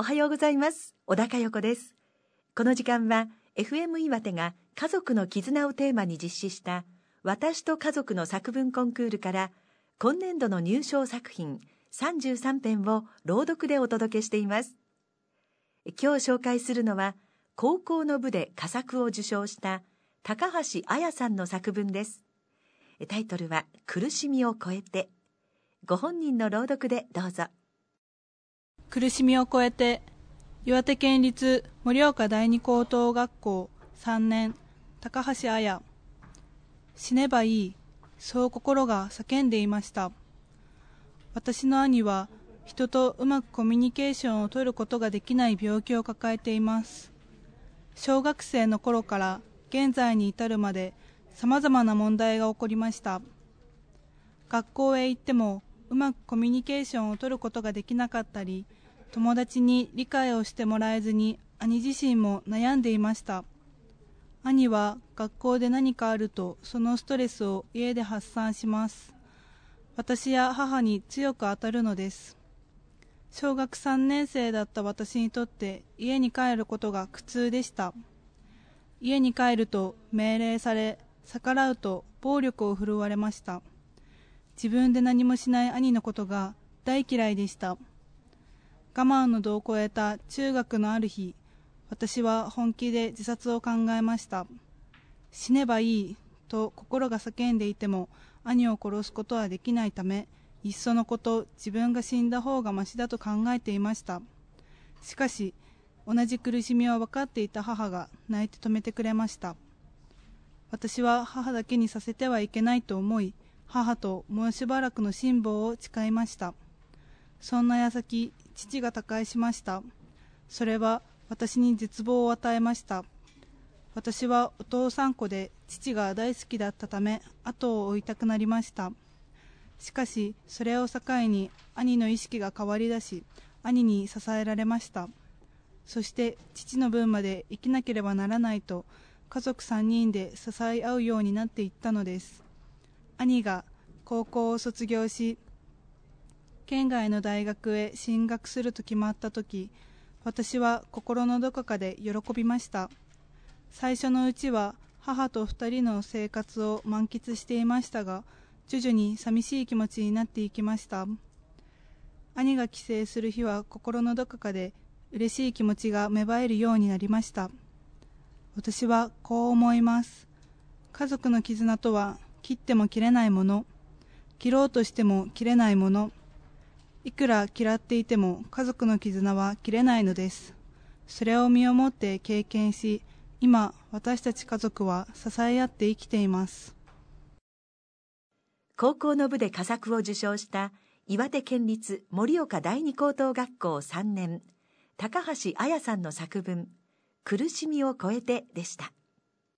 おはようございます。小高横です。この時間は FM 岩手が家族の絆をテーマに実施した私と家族の作文コンクールから今年度の入賞作品33編を朗読でお届けしています。今日紹介するのは高校の部で佳作を受賞した高橋彩さんの作文です。タイトルは苦しみを超えて。ご本人の朗読でどうぞ。苦しみを超えて岩手県立盛岡第二高等学校3年高橋彩。死ねばいい。そう心が叫んでいました。私の兄は人とうまくコミュニケーションを取ることができない病気を抱えています。小学生の頃から現在に至るまでさまざまな問題が起こりました。学校へ行ってもうまくコミュニケーションを取ることができなかったり友達に理解をしてもらえずに兄自身も悩んでいました。兄は学校で何かあるとそのストレスを家で発散します。私や母に強く当たるのです。小学3年生だった私にとって家に帰ることが苦痛でした。家に帰ると命令され逆らうと暴力を振るわれました。自分で何もしない兄のことが大嫌いでした。我慢の度を超えた中学のある日私は本気で自殺を考えました。死ねばいいと心が叫んでいても兄を殺すことはできないためいっそのこと自分が死んだ方がましだと考えていました。しかし同じ苦しみは分かっていた母が泣いて止めてくれました。私は母だけにさせてはいけないと思い母ともうしばらくの辛抱を誓いました。そんな矢先父が他界しました。それは私に絶望を与えました。私はお父さん子で父が大好きだったため後を追いたくなりました。しかしそれを境に兄の意識が変わりだし兄に支えられました。そして父の分まで生きなければならないと家族3人で支え合うようになっていったのです。兄が高校を卒業し県外の大学へ進学すると決まった時私は心のどこかで喜びました。最初のうちは母と2人の生活を満喫していましたが徐々に寂しい気持ちになっていきました。兄が帰省する日は心のどこかで嬉しい気持ちが芽生えるようになりました。私はこう思います。家族の絆とは切っても切れないもの。切ろうとしても切れないもの。いくら嫌っていても家族の絆は切れないのです。それを身をもって経験し今私たち家族は支え合って生きています。高校の部で佳作を受賞した岩手県立盛岡第二高等学校3年高橋彩さんの作文「苦しみを超えて」でした。